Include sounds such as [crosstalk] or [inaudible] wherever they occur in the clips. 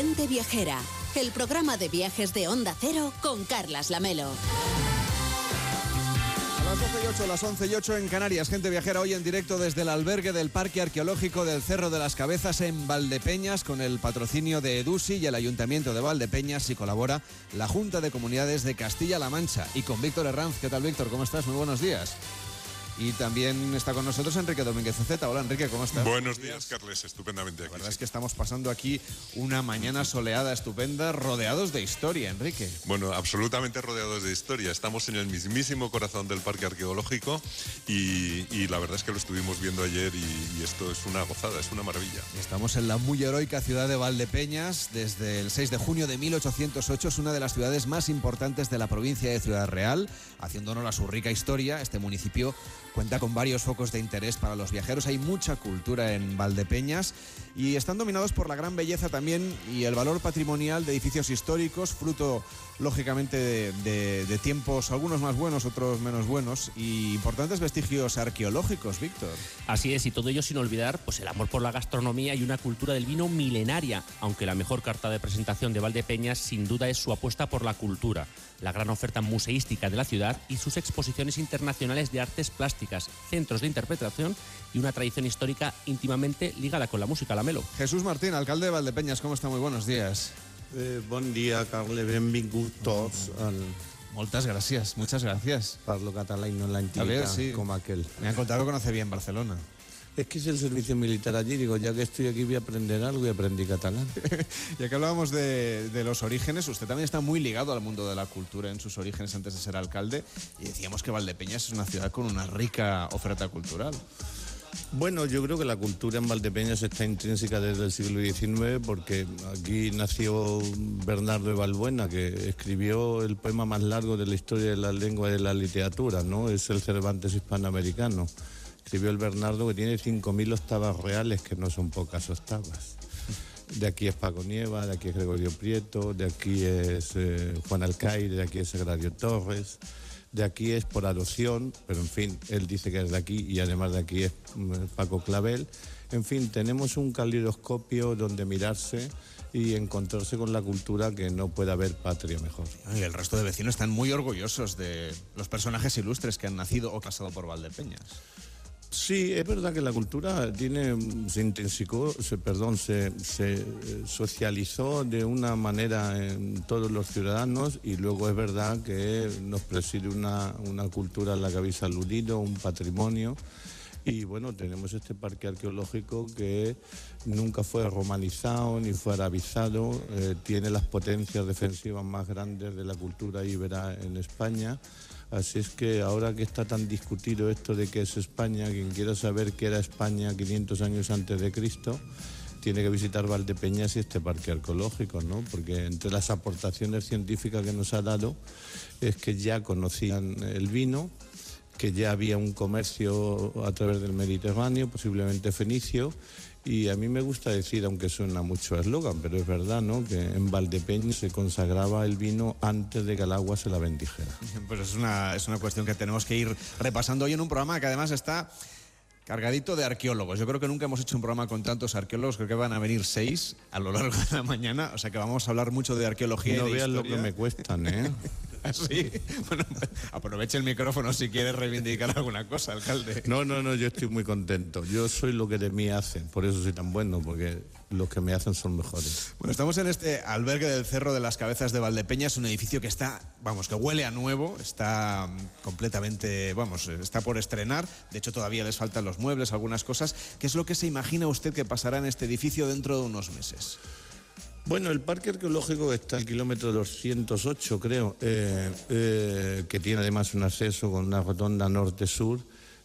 Gente Viajera, el programa de viajes de Onda Cero con Carlas Lamelo. A las 12 y 8, las 11 y 8 en Canarias. Gente viajera hoy en directo desde el albergue del Parque Arqueológico del Cerro de las Cabezas en Valdepeñas con el patrocinio de EDUSI y el Ayuntamiento de Valdepeñas y colabora la Junta de Comunidades de Castilla-La Mancha. Y con Víctor Herranz. ¿Qué tal, Víctor? ¿Cómo estás? Muy buenos días. Y también está con nosotros Enrique Domínguez Zeta. Hola Enrique, ¿cómo estás? Buenos días, Carles, estupendamente aquí. La verdad es que estamos pasando aquí una mañana soleada, estupenda, rodeados de historia, Enrique. Bueno, absolutamente rodeados de historia. Estamos en el mismísimo corazón del parque arqueológico y, y la verdad es que lo estuvimos viendo ayer y, y, esto es una gozada, es una maravilla. Estamos en la muy heroica ciudad de Valdepeñas desde el 6 de junio de 1808. Es una de las ciudades más importantes de la provincia de Ciudad Real, haciendo honor a su rica historia. Este municipio Cuenta con varios focos de interés para los viajeros. Hay mucha cultura en Valdepeñas y están dominados por la gran belleza también y el valor patrimonial de edificios históricos, fruto lógicamente de, tiempos, algunos más buenos, otros menos buenos, y importantes vestigios arqueológicos, Víctor. Así es, y todo ello sin olvidar pues, el amor por la gastronomía y una cultura del vino milenaria, aunque la mejor carta de presentación de Valdepeñas sin duda es su apuesta por la cultura la gran oferta museística de la ciudad y sus exposiciones internacionales de artes plásticas, centros de interpretación y una tradición histórica íntimamente ligada con la música la melo. Jesús Martín, alcalde de Valdepeñas, ¿cómo está? Muy buenos días. Eh, bon dia, Carle, benvinguts tots al Moltes gràcies, muchas gracias. Parlo català i no ver, sí. com aquel. Me han contado que conoce bien Barcelona. Es que hice el servicio militar allí, digo, ya que estoy aquí voy a aprender algo y aprendí catalán. [laughs] Ya que hablábamos de, de los orígenes, usted también está muy ligado al mundo de la cultura en sus orígenes antes de ser alcalde y decíamos que Valdepeñas es una ciudad con una rica oferta cultural. Bueno, yo creo que la cultura en Valdepeñas está intrínseca desde el siglo XIX porque aquí nació Bernardo de Balbuena, que escribió el poema más largo de la historia de la lengua y de la literatura, ¿no? Es el Cervantes hispanoamericano. Escribió el Bernardo que tiene 5.000 octavas reales, que no son pocas octavas. De aquí es Paco Nieva, de aquí es Gregorio Prieto, de aquí es eh, Juan Alcaide, de aquí es Sagrario Torres, de aquí es por adopción, pero en fin, él dice que es de aquí y además de aquí es mm, Paco Clavel. En fin, tenemos un calidoscopio donde mirarse y encontrarse con la cultura que no puede haber patria mejor. Y el resto de vecinos están muy orgullosos de los personajes ilustres que han nacido o pasado por Valdepeñas. Sí, es verdad que la cultura tiene, se intensicó, se, perdón, se, eh, socializó de una manera en todos los ciudadanos y luego es verdad que nos preside una, una cultura a la que habéis aludido, un patrimonio. Y bueno, tenemos este parque arqueológico que nunca fue romanizado ni fue arabizado, eh, tiene las potencias defensivas más grandes de la cultura íbera en España. Así es que ahora que está tan discutido esto de qué es España, quien quiera saber qué era España 500 años antes de Cristo, tiene que visitar Valdepeñas y este parque arqueológico, ¿no? Porque entre las aportaciones científicas que nos ha dado es que ya conocían el vino, que ya había un comercio a través del Mediterráneo, posiblemente fenicio, y a mí me gusta decir, aunque suena mucho a eslogan, pero es verdad, ¿no? Que en Valdepeñas se consagraba el vino antes de que el agua se la bendijera. Pues es una, es una cuestión que tenemos que ir repasando hoy en un programa que además está cargadito de arqueólogos. Yo creo que nunca hemos hecho un programa con tantos arqueólogos, creo que van a venir seis a lo largo de la mañana, o sea que vamos a hablar mucho de arqueología No y de veas lo historia. que me cuestan, ¿eh? [laughs] [laughs] Así. Bueno, aproveche el micrófono si quiere reivindicar alguna cosa, alcalde. No, no, no, yo estoy muy contento. Yo soy lo que de mí hacen, por eso soy tan bueno, porque los que me hacen son mejores. Bueno, estamos en este albergue del Cerro de las Cabezas de Valdepeñas, un edificio que está, vamos, que huele a nuevo, está mm, completamente, vamos, está por estrenar. De hecho, todavía les faltan los muebles, algunas cosas. ¿Qué es lo que se imagina usted que pasará en este edificio dentro de unos meses? Bueno, el parque arqueológico está al kilómetro 208, creo, eh, eh, que tiene además un acceso con una rotonda norte-sur.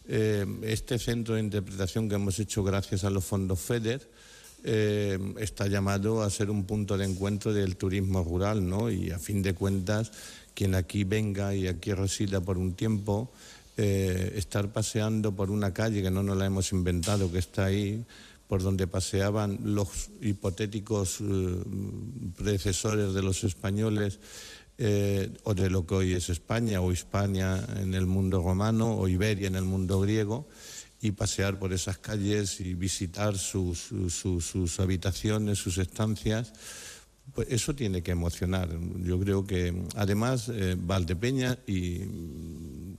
Eh, este centro de interpretación que hemos hecho gracias a los fondos FEDER está llamado a ser un punto de encuentro del turismo rural, ¿no? Y a fin de cuentas, quien aquí venga y aquí resida por un tiempo, estar paseando por una calle que no nos la hemos inventado, que está ahí, por donde paseaban los hipotéticos eh, predecesores de los españoles eh, o de lo que hoy es España o Hispania en el mundo romano o Iberia en el mundo griego y pasear por esas calles y visitar sus, sus- sus habitaciones, sus estancias, Pues eso tiene que emocionar. Yo creo que, además, eh, Valdepeña, y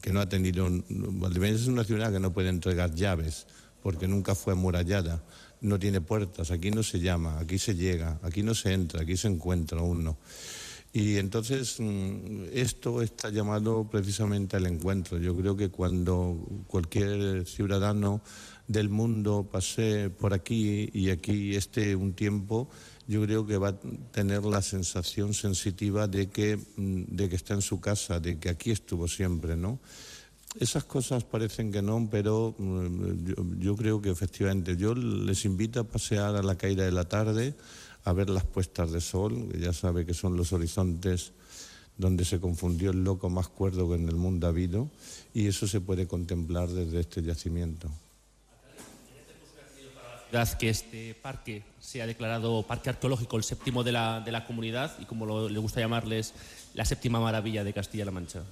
que no ha tenido. Valdepeña es una ciudad que no puede entregar llaves, porque nunca fue amurallada, no tiene puertas, aquí no se llama, aquí se llega, aquí no se entra, aquí se encuentra uno. Y entonces mm, esto está llamado precisamente al encuentro. Yo creo que cuando cualquier ciudadano del mundo pase por aquí y aquí esté un tiempo, yo creo que va a tener la sensación sensitiva de que, mm, de que está en su casa, de que aquí estuvo siempre, ¿no? Esas cosas parecen que no, pero mm, yo, creo que efectivamente. Yo les invito a pasear a la caída de la tarde, a ver las puestas de sol, que ya sabe que son los horizontes donde se confundió el loco más cuerdo que en el mundo ha habido, y eso se puede contemplar desde este yacimiento que este parque sea declarado parque arqueológico, el séptimo de la, de la comunidad y como le gusta llamarles, la séptima maravilla de Castilla-La Mancha?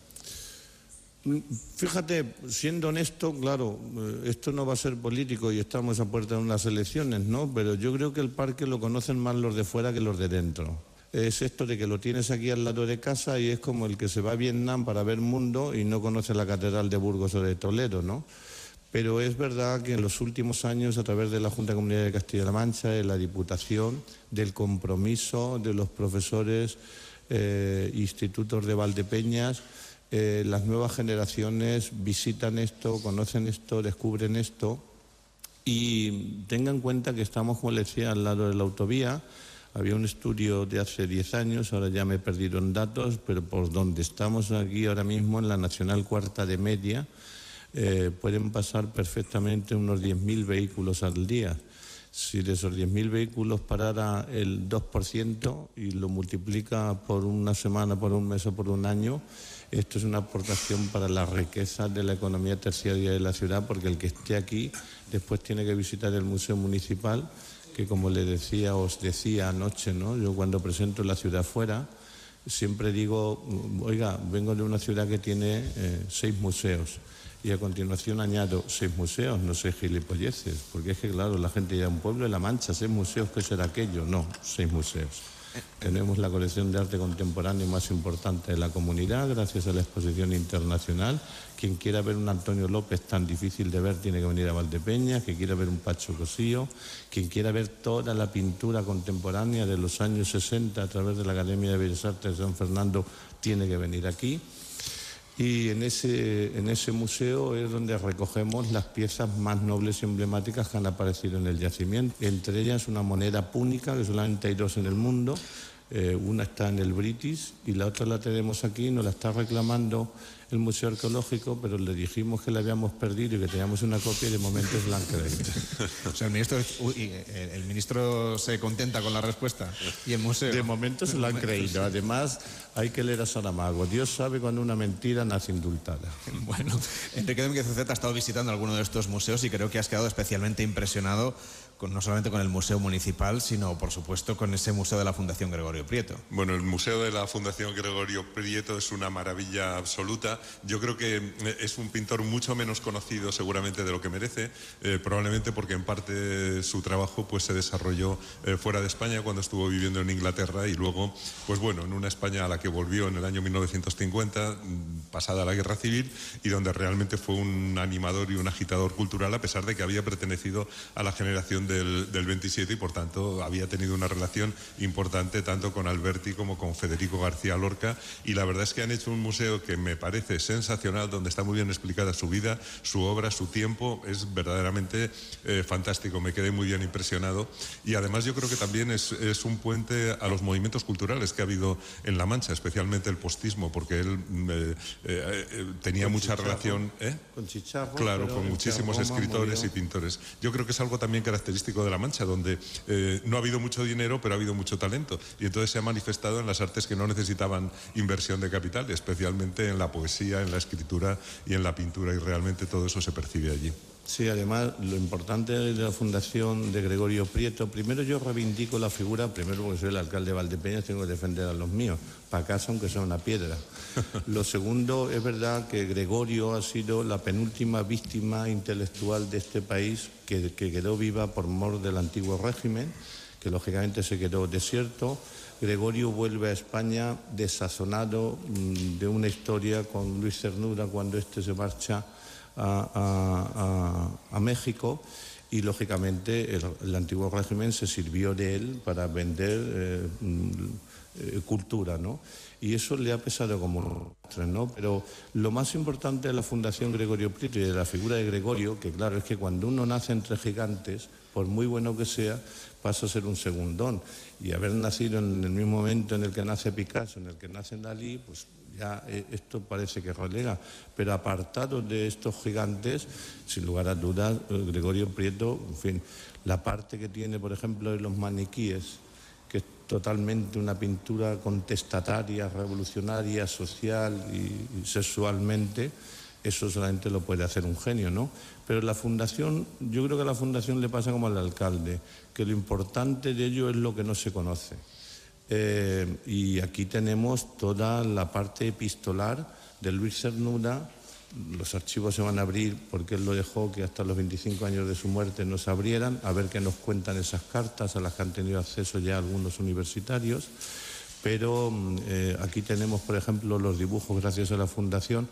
Fíjate, siendo honesto, claro, eh, esto no va a ser político y estamos a puerta de unas elecciones, ¿no? Pero yo creo que el parque lo conocen más los de fuera que los de dentro. Es esto de que lo tienes aquí al lado de casa y es como el que se va a Vietnam para ver mundo y no conoce la Catedral de Burgos o de Toledo, ¿no? pero es verdad que en los últimos años, a través de la Junta de Comunidad de Castilla-La Mancha, de la Diputación, del compromiso de los profesores, eh, institutos de Valdepeñas, eh, las nuevas generaciones visitan esto, conocen esto, descubren esto y tengan en cuenta que estamos, como les decía, al lado de la autovía. Había un estudio de hace 10 años, ahora ya me en datos, pero por donde estamos aquí ahora mismo, en la Nacional Cuarta de Media, eh, pueden pasar perfectamente unos 10.000 vehículos al día. Si de esos 10.000 vehículos parara el 2% y lo multiplica por una semana, por un mes o por un año, esto es una aportación para la riqueza de la economía terciaria de la ciudad, porque el que esté aquí después tiene que visitar el Museo Municipal, que como le decía, os decía anoche, ¿no? yo cuando presento la ciudad fuera, siempre digo, oiga, vengo de una ciudad que tiene eh, seis museos y a continuación añado seis museos, no sé gilipolleces, porque es que claro, la gente ya un pueblo de La Mancha, seis museos, ¿qué será aquello? No, seis museos. Tenemos la colección de arte contemporáneo más importante de la comunidad, gracias a la exposición internacional. Quien quiera ver un Antonio López tan difícil de ver tiene que venir a Valdepeña, quien quiera ver un Pacho Cosío, quien quiera ver toda la pintura contemporánea de los años 60 a través de la Academia de Bellas Artes de San Fernando tiene que venir aquí. Y en ese, en ese museo es donde recogemos las piezas más nobles y emblemáticas que han aparecido en el yacimiento. Entre ellas una moneda púnica, que solamente hay dos en el mundo. Eh, una está en el British y la otra la tenemos aquí, nos la está reclamando el Museo Arqueológico, pero le dijimos que la habíamos perdido y que teníamos una copia y de momento es la [laughs] o sea, el ministro, el ministro se contenta con la respuesta y el museo. De momento se lo han creído. Además, hay que leer a Saramago. Dios sabe cuando una mentira nace indultada. [laughs] Bueno, Enrique Domínguez ha estado visitando alguno de estos museos y creo que has quedado especialmente impresionado no solamente con el Museo Municipal, sino por supuesto con ese Museo de la Fundación Gregorio Prieto. Bueno, el Museo de la Fundación Gregorio Prieto es una maravilla absoluta. Yo creo que eh, es un pintor mucho menos conocido seguramente de lo que merece, eh, probablemente porque en parte su trabajo pues, se desarrolló eh, fuera de España cuando estuvo viviendo en Inglaterra y luego, pues bueno, en una España a la que volvió en el año 1950, mm, pasada la Guerra Civil, y donde realmente fue un animador y un agitador cultural a pesar de que había pertenecido a la generación del, 27 y por tanto había tenido una relación importante tanto con Alberti como con Federico García Lorca. Y la verdad es que han hecho un museo que me parece sensacional, donde está muy bien explicada su vida, su obra, su tiempo, es verdaderamente eh, fantástico, me quedé muy bien impresionado. Y además yo creo que también es, un puente a los movimientos culturales que ha habido en La Mancha, especialmente el postismo, porque él mm, eh, eh, tenía mucha relación... Con Chicharro. Claro, con muchísimos escritores y pintores. Yo creo que es algo también característico de La Mancha, donde eh, no ha habido mucho dinero, pero ha habido mucho talento. Y entonces se ha manifestado en las artes que no necesitaban inversión de capital, especialmente en la poesía, en la escritura y en la pintura, y realmente todo eso se percibe allí. Sí, además lo importante de la fundación de Gregorio Prieto, primero yo reivindico la figura, primero porque soy el alcalde de Valdepeñas, tengo que defender a los míos, para casa aunque sea una piedra. [laughs] Lo segundo, es verdad que Gregorio ha sido la penúltima víctima intelectual de este país que, que quedó viva por mor del antiguo régimen que lógicamente se quedó desierto. Gregorio vuelve a España desazonado mm, de una historia con Luis Cernura cuando éste se marcha a, México y lógicamente el, antiguo régimen se sirvió de él para vender eh, mm, cultura, ¿no? Y eso le ha pesado como ¿no? Pero lo más importante de la Fundación Gregorio Prieto y de la figura de Gregorio, que claro, es que cuando uno nace entre gigantes, por muy bueno que sea, pasa a ser un segundón. Y haber nacido en el mismo momento en el que nace Picasso, en el que nace Dalí, pues ya eh, esto parece que relega. Pero apartado de estos gigantes, sin lugar a dudas, eh, Gregorio Prieto, en fin, la parte que tiene, por ejemplo, de los maniquíes, que es totalmente una pintura contestataria, revolucionaria, social y, sexualmente, eso solamente lo puede hacer un genio, ¿no? Pero la fundación, yo creo que a la fundación le pasa como al alcalde, que lo importante de ello es lo que no se conoce. Eh, y aquí tenemos toda la parte epistolar de Luis Cernura. Los archivos se van a abrir porque él lo dejó que hasta los 25 años de su muerte no se abrieran, a ver qué nos cuentan esas cartas a las que han tenido acceso ya algunos universitarios. Pero mm, eh, aquí tenemos, por ejemplo, los dibujos, gracias a la Fundación,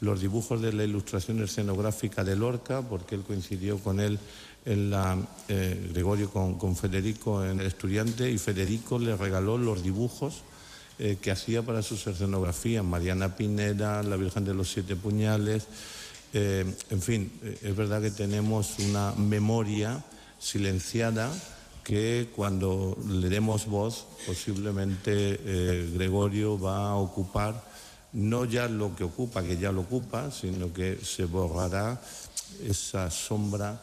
los dibujos de la ilustración escenográfica de Lorca, porque él coincidió con él en la, eh, Gregorio con, Federico en el estudiante y Federico le regaló los dibujos eh, que hacía para sus escenografías, Mariana Pineda, la Virgen de los Siete Puñales, eh, en fin, es verdad que tenemos una memoria silenciada que cuando le demos voz posiblemente Gregorio va a ocupar no ya lo que ocupa, que ya lo ocupa, sino que se borrará esa sombra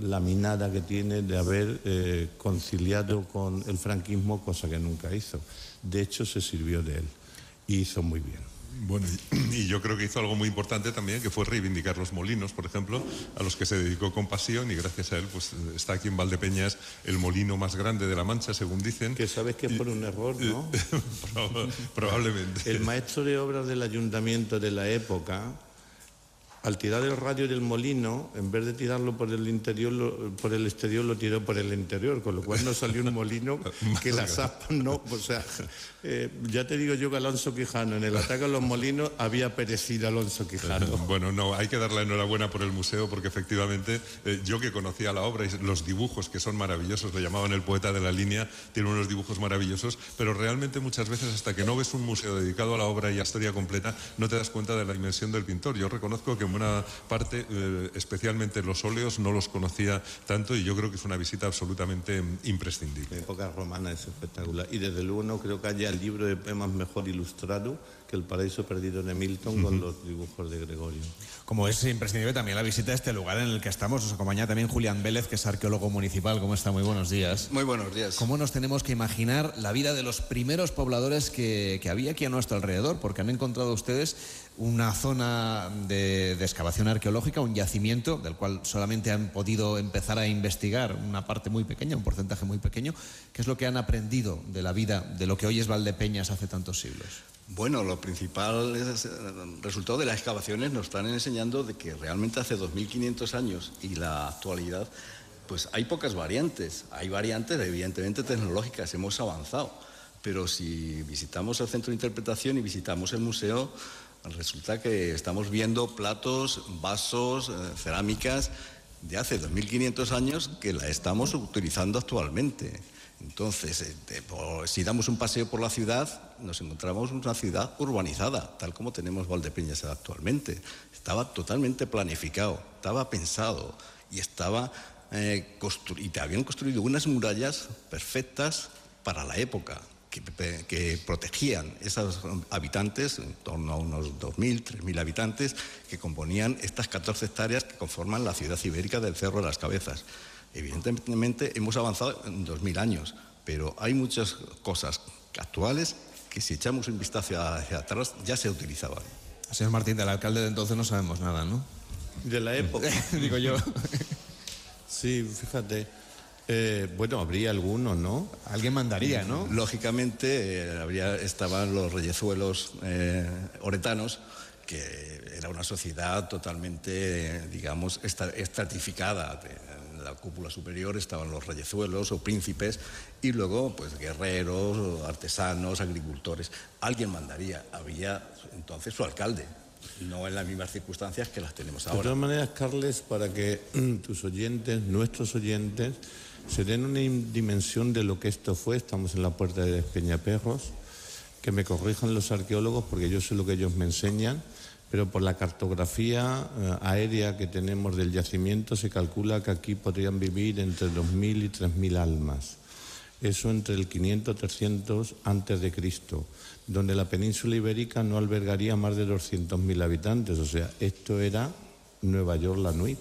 laminada que tiene de haber eh, conciliado con el franquismo, cosa que nunca hizo. De hecho, se sirvió de él y hizo muy bien. Bueno, y yo creo que hizo algo muy importante también, que fue reivindicar los molinos, por ejemplo, a los que se dedicó con pasión y gracias a él pues está aquí en Valdepeñas el molino más grande de La Mancha, según dicen. Que sabes que es por un error, ¿no? [laughs] Probablemente. El maestro de obras del ayuntamiento de la época al tirar el radio del molino, en vez de tirarlo por el interior, por el exterior, lo tiró por el interior, con lo cual no salió un molino [laughs] que las aspas no, o sea, eh, ya te digo yo que Alonso Quijano en el ataque a los molinos había perecido Alonso Quijano. [laughs] Bueno, no, hay que dar la enhorabuena por el museo porque efectivamente eh, yo que conocía la obra y los dibujos que son maravillosos, lo llamaban el poeta de la línea, tiene unos dibujos maravillosos, pero realmente muchas veces hasta que no ves un museo dedicado a la obra y a historia completa, no te das cuenta de la dimensión del pintor. Yo reconozco que buena parte, eh, especialmente los óleos, no los conocía tanto y yo creo que es una visita absolutamente imprescindible. La época romana es espectacular y desde luego no creo que haya el libro de poemas mejor ilustrado el paraíso perdido de Milton con los dibujos de Gregorio. Como es imprescindible también la visita a este lugar en el que estamos, nos acompaña también Julián Vélez, que es arqueólogo municipal. ¿Cómo está? Muy buenos días. Muy buenos días. ¿Cómo nos tenemos que imaginar la vida de los primeros pobladores que, había aquí a nuestro alrededor? Porque han encontrado ustedes una zona de, excavación arqueológica, un yacimiento del cual solamente han podido empezar a investigar una parte muy pequeña, un porcentaje muy pequeño. ¿Qué es lo que han aprendido de la vida de lo que hoy es Valdepeñas hace tantos siglos? Bueno, lo principal es, resultado de las excavaciones nos están enseñando de que realmente hace 2.500 años y la actualidad, pues hay pocas variantes. Hay variantes evidentemente tecnológicas, hemos avanzado. Pero si visitamos el centro de interpretación y visitamos el museo, resulta que estamos viendo platos, vasos, eh, cerámicas de hace 2.500 años que la estamos utilizando actualmente. Entonces, eh, si damos un paseo por la ciudad, nos encontramos una ciudad urbanizada, tal como tenemos Valdepeñas actualmente. Estaba totalmente planificado, estaba pensado y estaba eh, habían construido unas murallas perfectas para la época, que, protegían a esos habitantes, en torno a unos 2.000, 3.000 habitantes, que componían estas 14 hectáreas que conforman la ciudad ibérica del Cerro de las Cabezas. Evidentemente hemos avanzado en 2.000 años, pero hay muchas cosas actuales que si echamos un vistazo hacia atrás ya se utilizaban. Señor Martín, del alcalde de entonces no sabemos nada, ¿no? De la época. [laughs] Digo yo. sí, fíjate. Eh, bueno, habría alguno, ¿no? Alguien mandaría, ¿no? Lógicamente, eh, habría, estaban los reyezuelos eh, oretanos, que era una sociedad totalmente, digamos, estratificada la cúpula superior estaban los reyezuelos o príncipes y luego pues guerreros, artesanos, agricultores. Alguien mandaría, había entonces su alcalde, no en las mismas circunstancias que las tenemos ahora. De todas maneras, Carles, para que tus oyentes, nuestros oyentes, se den una dimensión de lo que esto fue, estamos en la puerta de Peñaperros, que me corrijan los arqueólogos porque yo sé lo que ellos me enseñan, pero por la cartografía eh, aérea que tenemos del yacimiento se calcula que aquí podrían vivir entre 2.000 y 3.000 almas. Eso entre el 500 y 300 antes de Cristo, donde la península ibérica no albergaría más de 200.000 habitantes, o sea, esto era Nueva York la Nuit.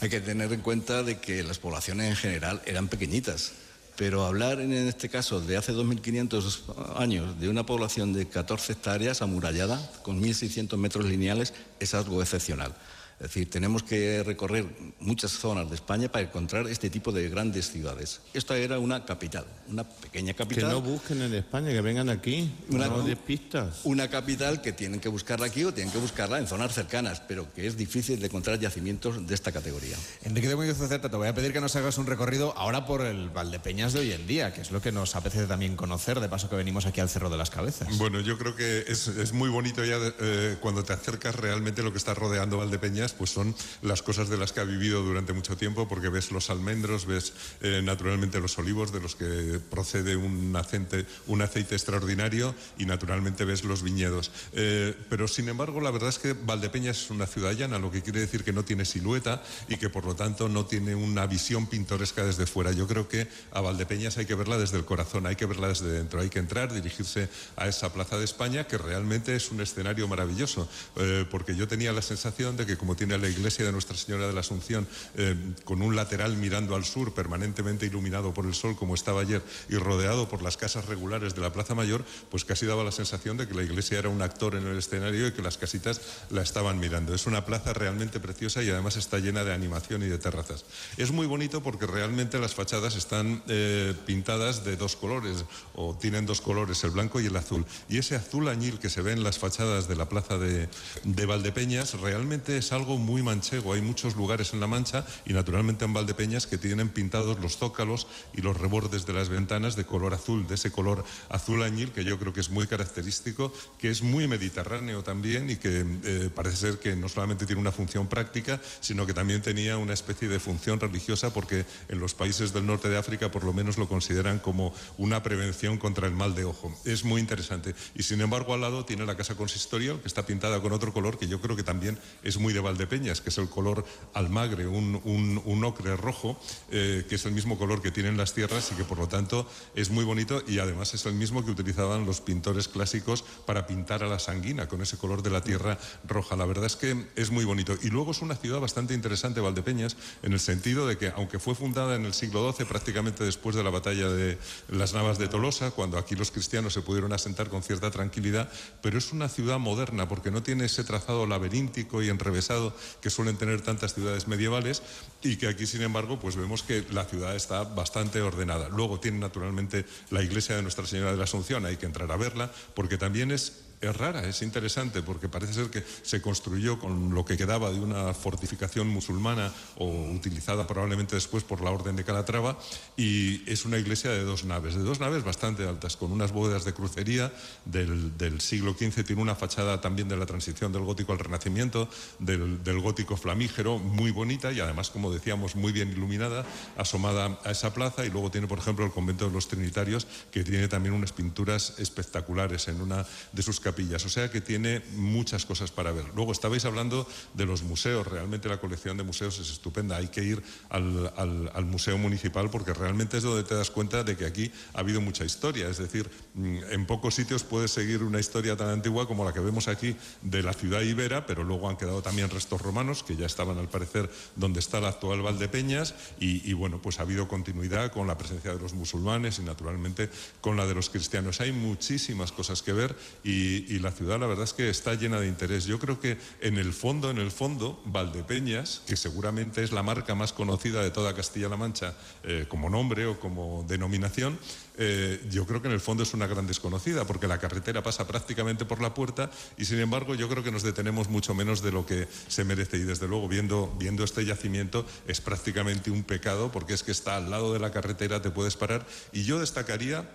Hay que tener en cuenta de que las poblaciones en general eran pequeñitas, pero hablar en este caso de hace 2.500 años de una población de 14 hectáreas amurallada con 1.600 metros lineales es algo excepcional. Es decir, tenemos que recorrer muchas zonas de España para encontrar este tipo de grandes ciudades. Esta era una capital, una pequeña capital. Que no busquen en España, que vengan aquí, una, no de pistas. Una capital que tienen que buscarla aquí o tienen que buscarla en zonas cercanas, pero que es difícil de encontrar yacimientos de esta categoría. Enrique de Muñoz Certa, te voy a pedir que nos hagas un recorrido ahora por el Valdepeñas de hoy en día, que es lo que nos apetece también conocer, de paso que venimos aquí al Cerro de las Cabezas. Bueno, yo creo que es, muy bonito ya eh, cuando te acercas realmente lo que está rodeando Valdepeñas, pues son las cosas de las que ha vivido durante mucho tiempo, porque ves los almendros, ves eh, naturalmente los olivos de los que procede un aceite, un aceite extraordinario y naturalmente ves los viñedos. Eh, pero sin embargo, la verdad es que Valdepeñas es una ciudad llana, lo que quiere decir que no tiene silueta y que por lo tanto no tiene una visión pintoresca desde fuera. Yo creo que a Valdepeñas hay que verla desde el corazón, hay que verla desde dentro, hay que entrar, dirigirse a esa Plaza de España, que realmente es un escenario maravilloso, eh, porque yo tenía la sensación de que como tiene la iglesia de Nuestra Señora de la Asunción, eh, con un lateral mirando al sur, permanentemente iluminado por el sol, como estaba ayer, y rodeado por las casas regulares de la Plaza Mayor, pues casi daba la sensación de que la iglesia era un actor en el escenario y que las casitas la estaban mirando. Es una plaza realmente preciosa y además está llena de animación y de terrazas. Es muy bonito porque realmente las fachadas están eh, pintadas de dos colores, o tienen dos colores, el blanco y el azul. Y ese azul añil que se ve en las fachadas de la plaza de, de Valdepeñas realmente es algo muy manchego hay muchos lugares en La Mancha y naturalmente en Valdepeñas que tienen pintados los zócalos y los rebordes de las ventanas de color azul, de ese color azul añil que yo creo que es muy característico, que es muy mediterráneo también y que eh, parece ser que no solamente tiene una función práctica, sino que también tenía una especie de función religiosa porque en los países del norte de África por lo menos lo consideran como una prevención contra el mal de ojo. Es muy interesante. Y sin embargo al lado tiene la casa consistorial que está pintada con otro color que yo creo que también es muy de Valdepeñas, que es el color almagre, un, ocre rojo, eh, que es el mismo color que tienen las tierras y que por lo tanto es muy bonito y además es el mismo que utilizaban los pintores clásicos para pintar a la sanguina, con ese color de la tierra roja. La verdad es que es muy bonito. Y luego es una ciudad bastante interesante, Valdepeñas, en el sentido de que, aunque fue fundada en el siglo XII, prácticamente después de la batalla de las Navas de Tolosa, cuando aquí los cristianos se pudieron asentar con cierta tranquilidad, pero es una ciudad moderna porque no tiene ese trazado laberíntico y enrevesado que suelen tener tantas ciudades medievales y que aquí, sin embargo, pues vemos que la ciudad está bastante ordenada. Luego tiene naturalmente la iglesia de Nuestra Señora de la Asunción, hay que entrar a verla, porque también es es rara, es interesante, porque parece ser que se construyó con lo que quedaba de una fortificación musulmana o utilizada probablemente después por la Orden de Calatrava, y es una iglesia de dos naves, de dos naves bastante altas, con unas bóvedas de crucería del, del siglo XV, tiene una fachada también de la transición del gótico al renacimiento, del, del gótico flamígero, muy bonita y además, como decíamos, muy bien iluminada, asomada a esa plaza, y luego tiene, por ejemplo, el convento de los Trinitarios, que tiene también unas pinturas espectaculares en una de sus capillas, o sea que tiene muchas cosas para ver. Luego estabais hablando de los museos, realmente la colección de museos es estupenda, hay que ir al, Museo Municipal porque realmente es donde te das cuenta de que aquí ha habido mucha historia, es decir, mm, en pocos sitios puedes seguir una historia tan antigua como la que vemos aquí de la ciudad ibera, pero luego han quedado también restos romanos que ya estaban al parecer donde está la actual Valdepeñas y, y bueno, pues ha habido continuidad con la presencia de los musulmanes y naturalmente con la de los cristianos. Hay muchísimas cosas que ver y, y, la ciudad la verdad es que está llena de interés. Yo creo que en el fondo, en el fondo, Valdepeñas, que seguramente es la marca más conocida de toda Castilla-La Mancha eh, como nombre o como denominación, eh, yo creo que en el fondo es una gran desconocida, porque la carretera pasa prácticamente por la puerta y sin embargo yo creo que nos detenemos mucho menos de lo que se merece y desde luego viendo, viendo este yacimiento es prácticamente un pecado porque es que está al lado de la carretera, te puedes parar y yo destacaría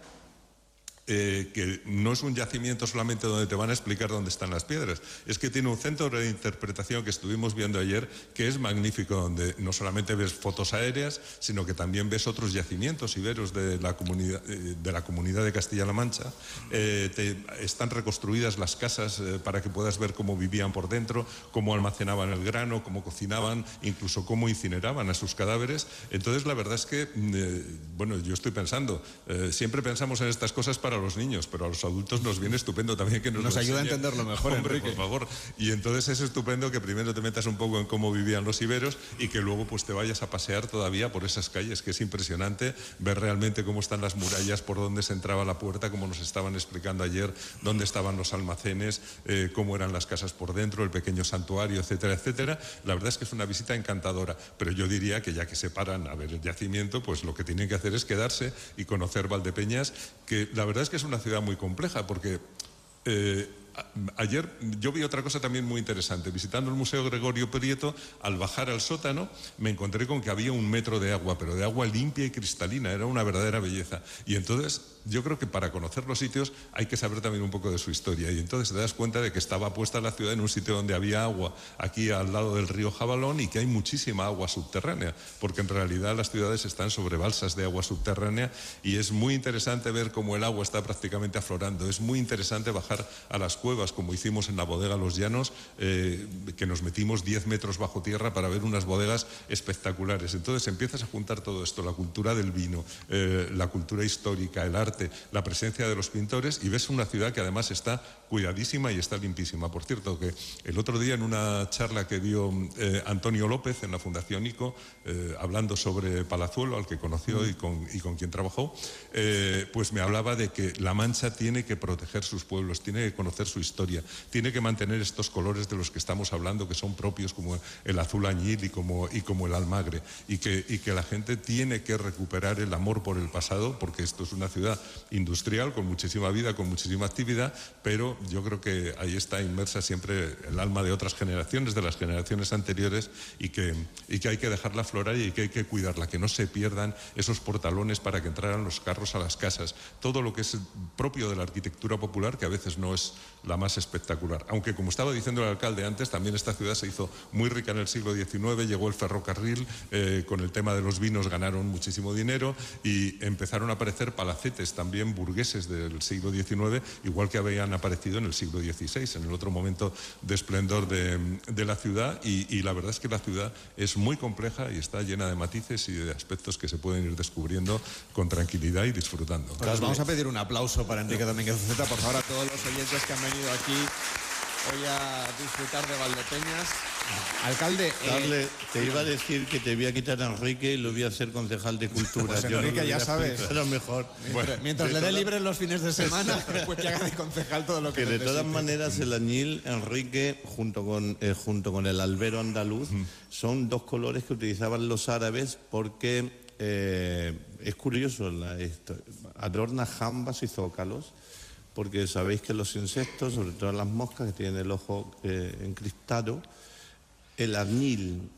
eh, que no es un yacimiento solamente donde te van a explicar dónde están las piedras, es que tiene un centro de interpretación que estuvimos viendo ayer que es magnífico, donde no solamente ves fotos aéreas, sino que también ves otros yacimientos iberos de la comunidad eh, de, la comunidad de Castilla-La Mancha. Eh, están reconstruidas las casas para que puedas ver cómo vivían por dentro, cómo almacenaban el grano, cómo cocinaban, incluso cómo incineraban a sus cadáveres. Entonces, la verdad es que, mm, bueno, yo estoy pensando, siempre pensamos en estas cosas para los niños, pero a los adultos nos viene estupendo también que nos, nos ayuda a entenderlo mejor, Hombre, por favor. Y entonces es estupendo que primero te metas un poco en cómo vivían los iberos y que luego pues te vayas a pasear todavía por esas calles, que es impresionante ver realmente cómo están las murallas, por dónde se entraba la puerta, como nos estaban explicando ayer, dónde estaban los almacenes, eh, cómo eran las casas por dentro, el pequeño santuario, etcétera, etcétera. La verdad es que es una visita encantadora, pero yo diría que ya que se paran a ver el yacimiento, pues lo que tienen que hacer es quedarse y conocer Valdepeñas, que la verdad es que es una ciudad muy compleja porque eh, ayer yo vi otra cosa también muy interesante. Visitando el Museo Gregorio Prieto, al bajar al sótano, me encontré con que había un metro de agua, pero de agua limpia y cristalina. Era una verdadera belleza. Y entonces yo creo que para conocer los sitios hay que saber también un poco de su historia. Y entonces te das cuenta de que estaba puesta la ciudad en un sitio donde había agua, aquí al lado del río Jabalón, y que hay muchísima agua subterránea, porque en realidad las ciudades están sobre balsas de agua subterránea y es muy interesante ver cómo el agua está prácticamente aflorando. Es muy interesante bajar a las cuevas, como hicimos en la bodega Los Llanos, eh, que nos metimos 10 metros bajo tierra para ver unas bodegas espectaculares. Entonces empiezas a juntar todo esto, la cultura del vino, eh, la cultura histórica, el arte, la presencia de los pintores y ves una ciudad que además está cuidadísima y está limpísima. Por cierto, que el otro día en una charla que dio eh, Antonio López en la Fundación ICO, eh, hablando sobre Palazuelo, al que conoció y con, y con quien trabajó, eh, pues me hablaba de que La Mancha tiene que proteger sus pueblos, tiene que conocer su historia, tiene que mantener estos colores de los que estamos hablando, que son propios como el azul añil y como, y como el almagre, y que, y que la gente tiene que recuperar el amor por el pasado, porque esto es una ciudad industrial con muchísima vida, con muchísima actividad, pero yo creo que ahí está inmersa siempre el alma de otras generaciones, de las generaciones anteriores, y que, y que hay que dejarla florar y que hay que cuidarla, que no se pierdan esos portalones para que entraran los carros a las casas, todo lo que es propio de la arquitectura popular, que a veces no es la más espectacular. Aunque, como estaba diciendo el alcalde antes, también esta ciudad se hizo muy rica en el siglo XIX, llegó el ferrocarril, eh, con el tema de los vinos ganaron muchísimo dinero y empezaron a aparecer palacetes también burgueses del siglo XIX, igual que habían aparecido en el siglo XVI, en el otro momento de esplendor de, la ciudad. Y, la verdad es que la ciudad es muy compleja y está llena de matices y de aspectos que se pueden ir descubriendo con tranquilidad y disfrutando. Pues vamos a pedir un aplauso para Enrique Domínguez Zeta, por favor, a todos los oyentes que han venido aquí hoy a disfrutar de Valdepeñas. Alcalde. Eh, te iba a decir que te voy a quitar a Enrique y lo voy a hacer concejal de cultura. Pues Enrique, ya sabes. Pero mejor. mientras le dé libre los fines de semana, [laughs] pues que haga de concejal todo lo que Que de todas maneras, el añil, Enrique, junto con, eh, junto con el albero andaluz, son dos colores que utilizaban los árabes porque eh, es curioso, la, adorna jambas y zócalos porque sabéis que los insectos, sobre todo las moscas que tienen el ojo eh, encriptado, el añil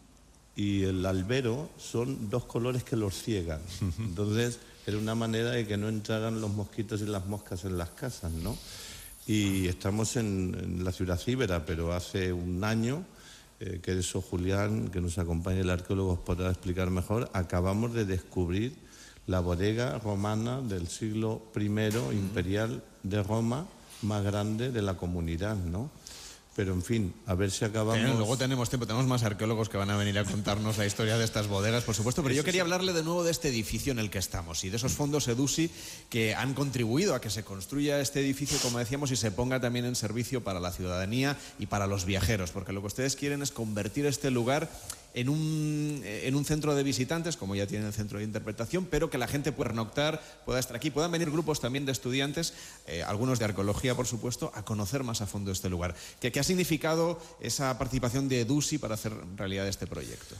y el albero son dos colores que los ciegan. [laughs] Entonces, era una manera de que no entraran los mosquitos y las moscas en las casas, ¿no? Y estamos en, la ciudad cíbera, pero hace un año, eh, que eso Julián, que nos acompaña el arqueólogo, os podrá explicar mejor, acabamos de descubrir la bodega romana del siglo I imperial de Roma más grande de la comunidad, ¿no? Pero en fin, a ver si acabamos. luego tenemos tiempo, tenemos más arqueólogos que van a venir a contarnos la historia de estas bodegas, por supuesto. Pero yo quería hablarle de nuevo de este edificio en el que estamos y de esos fondos EDUSI que han contribuido a que se construya este edificio, como decíamos, y se ponga también en servicio para la ciudadanía y para los viajeros, porque lo que ustedes quieren es convertir este lugar en un, en un centro de visitantes, como ya tiene el centro de interpretación, pero que la gente pueda noctar, pueda estar aquí. Puedan venir grupos también de estudiantes, eh, algunos de arqueología, por supuesto, a conocer más a fondo este lugar. ¿Qué, qué ha significado esa participación de EDUSI para hacer realidad este proyecto?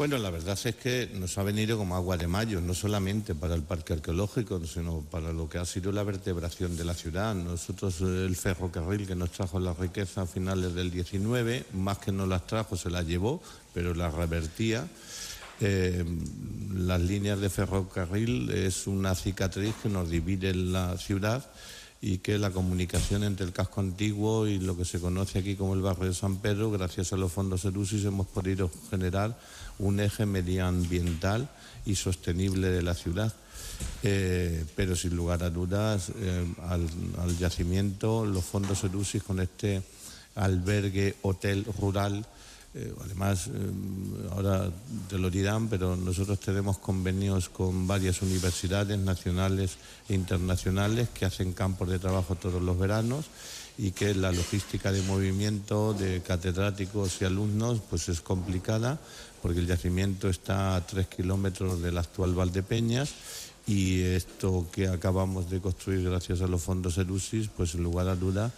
Bueno, la verdad es que nos ha venido como agua de mayo, no solamente para el parque arqueológico, sino para lo que ha sido la vertebración de la ciudad. Nosotros, eh, el ferrocarril que nos trajo la riqueza a finales del 19, más que no las trajo, se las llevó, pero las revertía. Eh, las líneas de ferrocarril es una cicatriz que nos divide la ciudad y que la comunicación entre el casco antiguo y lo que se conoce aquí como el barrio de San Pedro, gracias a los fondos ERUSIS hemos podido generar un eje medioambiental y sostenible de la ciudad. Eh, pero sin lugar a dudas, eh, al, yacimiento, los fondos ERUSIS con este albergue, hotel rural, eh, además, ahora te lo dirán, pero nosotros tenemos convenios con varias universidades nacionales e internacionales que hacen campos de trabajo todos los veranos y que la logística de movimiento de catedráticos y alumnos pues es complicada porque el yacimiento está a tres kilómetros del actual Valdepeñas y esto que acabamos de construir gracias a los fondos ERUSIS, pues en lugar a duda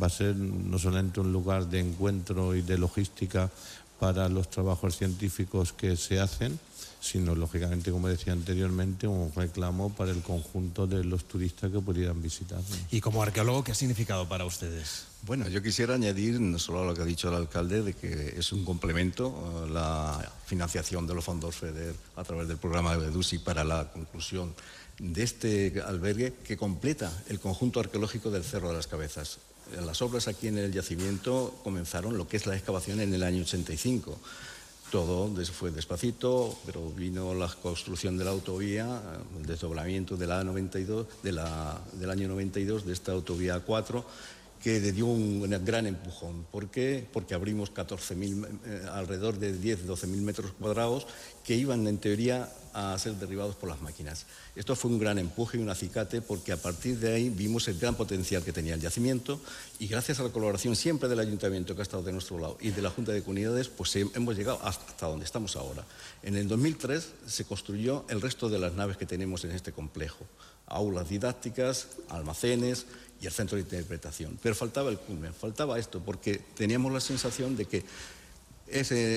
va a ser no solamente un lugar de encuentro y de logística para los trabajos científicos que se hacen, sino lógicamente, como decía anteriormente, un reclamo para el conjunto de los turistas que pudieran visitar. Y como arqueólogo, ¿qué ha significado para ustedes? Bueno, yo quisiera añadir no solo a lo que ha dicho el alcalde, de que es un complemento la financiación de los fondos FEDER a través del programa de EDUSI para la conclusión de este albergue que completa el conjunto arqueológico del Cerro de las Cabezas. Las obras aquí en el yacimiento comenzaron lo que es la excavación en el año 85 todo fue despacito, pero vino la construcción de la autovía, el desdoblamiento de la 92, de la, del año 92 de esta autovía 4 que dio un gran empujón. ¿Por qué? Porque abrimos 14.000, eh, alrededor de 10, 12.000 metros cuadrados que iban en teoría a ser derribados por las máquinas. Esto fue un gran empuje y un acicate porque a partir de ahí vimos el gran potencial que tenía el yacimiento y gracias a la colaboración siempre del ayuntamiento que ha estado de nuestro lado y de la Junta de Comunidades, pues hemos llegado hasta donde estamos ahora. En el 2003 se construyó el resto de las naves que tenemos en este complejo. Aulas didácticas, almacenes, y el centro de interpretación. Pero faltaba el culmen, faltaba esto, porque teníamos la sensación de que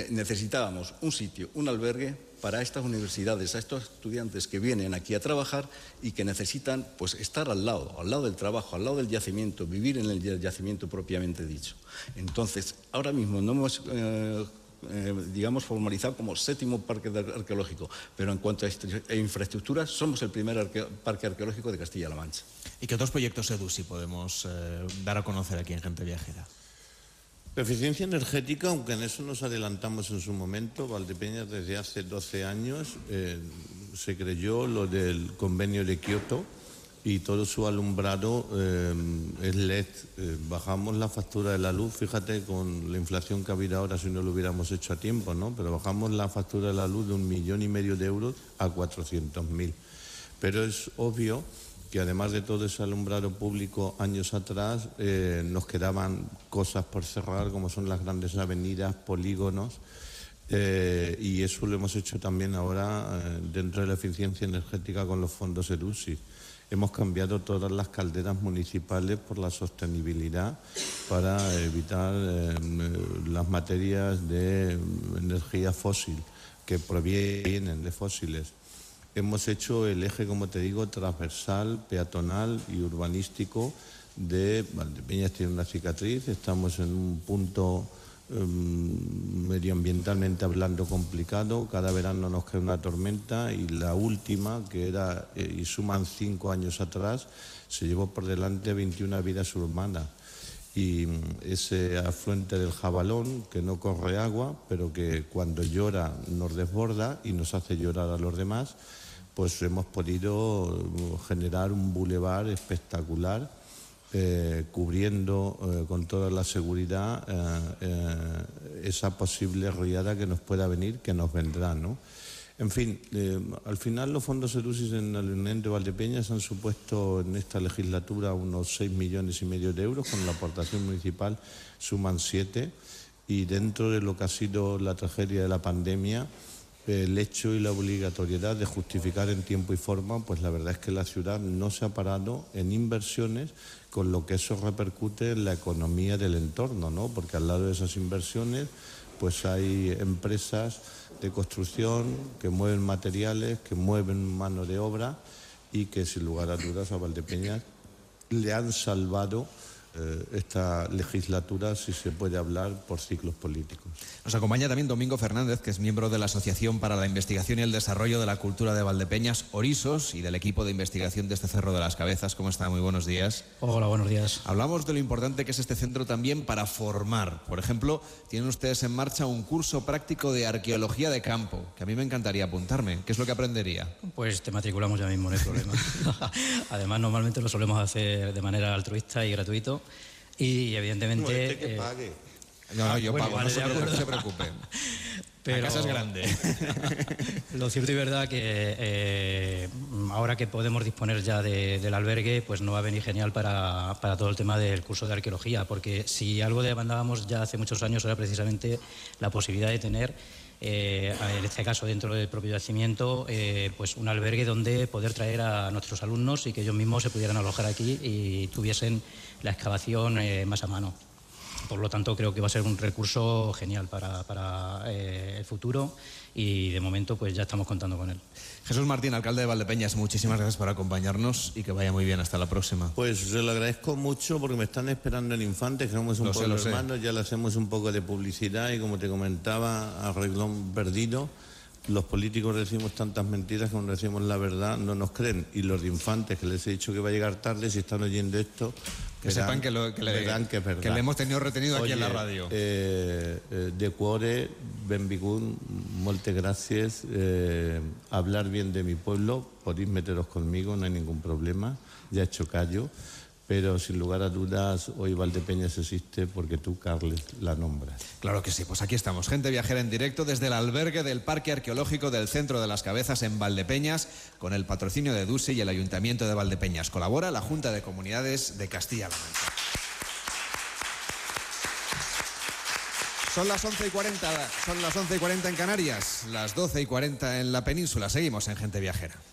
necesitábamos un sitio, un albergue para estas universidades, a estos estudiantes que vienen aquí a trabajar y que necesitan pues, estar al lado, al lado del trabajo, al lado del yacimiento, vivir en el yacimiento propiamente dicho. Entonces, ahora mismo no hemos eh, eh, digamos, formalizado como séptimo parque arqueológico, pero en cuanto a infraestructuras, somos el primer parque arqueológico de Castilla-La Mancha. ¿Y qué otros proyectos EDUSI podemos eh, dar a conocer aquí en Gente Viajera? Eficiencia energética, aunque en eso nos adelantamos en su momento, Valdepeñas desde hace 12 años eh, se creyó lo del convenio de Kioto, y todo su alumbrado eh, es LED. Eh, bajamos la factura de la luz, fíjate con la inflación que ha habido ahora si no lo hubiéramos hecho a tiempo, ¿no? Pero bajamos la factura de la luz de un millón y medio de euros a 400.000. Pero es obvio que además de todo ese alumbrado público años atrás, eh, nos quedaban cosas por cerrar, como son las grandes avenidas, polígonos, y eso lo hemos hecho también ahora dentro de la eficiencia energética con los fondos ERUSI. Hemos cambiado todas las calderas municipales por la sostenibilidad para evitar eh, las materias de energía fósil que provienen de fósiles. Hemos hecho el eje, como te digo, transversal, peatonal y urbanístico de Valdepeñas tiene una cicatriz, estamos en un punto Em, medioambientalmente hablando complicado. Cada verano nos cae una tormenta y la última, que era, eh, y suman cinco años atrás, se llevó por delante 21 vidas urbanas. Y mm, ese afluente del jabalón, que no corre agua, pero que cuando llora nos desborda y nos hace llorar a los demás, pues hemos podido mm, generar un bulevar espectacular eh, cubriendo eh, con toda la seguridad eh, esa posible riada que nos pueda venir, que nos vendrá. ¿no? En fin, al final los fondos ERUSIS en el Unión de Valdepeñas han supuesto en esta legislatura unos 6 millones y medio de euros, con la aportación municipal suman 7 y dentro de lo que ha sido la tragedia de la pandemia, el hecho y la obligatoriedad de justificar en tiempo y forma, pues la verdad es que la ciudad no se ha parado en inversiones, con lo que eso repercute en la economía del entorno, ¿no? Porque al lado de esas inversiones, pues hay empresas de construcción que mueven materiales, que mueven mano de obra y que sin lugar a dudas a Valdepeñas le han salvado eh, esta legislatura, si se puede hablar, por ciclos políticos. Nos acompaña también Domingo Fernández, que es miembro de la Asociación para la Investigación y el Desarrollo de la Cultura de Valdepeñas, Orisos, y del equipo de investigación de este Cerro de las Cabezas. ¿Cómo está? Muy buenos días. Hola, buenos días. Hablamos de lo importante que es este centro también para formar. Por ejemplo, tienen ustedes en marcha un curso práctico de arqueología de campo, que a mí me encantaría apuntarme. ¿Qué es lo que aprendería? Pues te matriculamos ya mismo, no hay problema. [laughs] Además, normalmente lo solemos hacer de manera altruista y gratuito. Y evidentemente. este que eh, pague. No, no, yo bueno, pago, vale, no, se no se preocupe. [laughs] Pero- La casa es grande. [laughs] Lo cierto y verdad que eh, ahora que podemos disponer ya de- del albergue, pues no va a venir genial para, para todo el tema del curso de arqueología, porque si algo demandábamos ya hace muchos años era precisamente la posibilidad de tener, eh, en este caso dentro del propio yacimiento, eh, pues un albergue donde poder traer a nuestros alumnos y que ellos mismos se pudieran alojar aquí y tuviesen la excavación eh, más a mano. Por lo tanto, creo que va a ser un recurso genial para, para, eh, el futuro y de momento pues ya estamos contando con él. Jesús Martín, alcalde de Valdepeñas, muchísimas gracias por acompañarnos y que vaya muy bien. Hasta la próxima. Pues se lo agradezco mucho porque me están esperando en Infantes, que somos un Lo sé, pueblo lo sé. hermano, ya le hacemos un poco de publicidad y como te comentaba, a reglón perdido, los políticos decimos tantas mentiras que cuando decimos la verdad no nos creen. Y los de Infantes, que les he dicho que va a llegar tarde, si están oyendo esto, Que sepan que, lo- que le, verán que es verdad. que le hemos tenido retenido aquí en la Oye, radio. Eh, eh, de cuore, benvingut, moltes gràcies. Eh, hablar bien de mi pueblo, podéis meteros conmigo, no hay ningún problema. Ya he hecho callo. Pero sin lugar a dudas, hoy Valdepeñas existe porque tú, Carles, la nombras. Claro que sí, pues aquí estamos, gente viajera en directo desde el albergue del Parque Arqueológico del Centro de las Cabezas en Valdepeñas, con el patrocinio de DUSE y el Ayuntamiento de Valdepeñas. Colabora la Junta de Comunidades de Castilla-La Mancha. Son las 11 y 40, son las 11 y 40 en Canarias, las 12 y 40 en la península. Seguimos en Gente Viajera.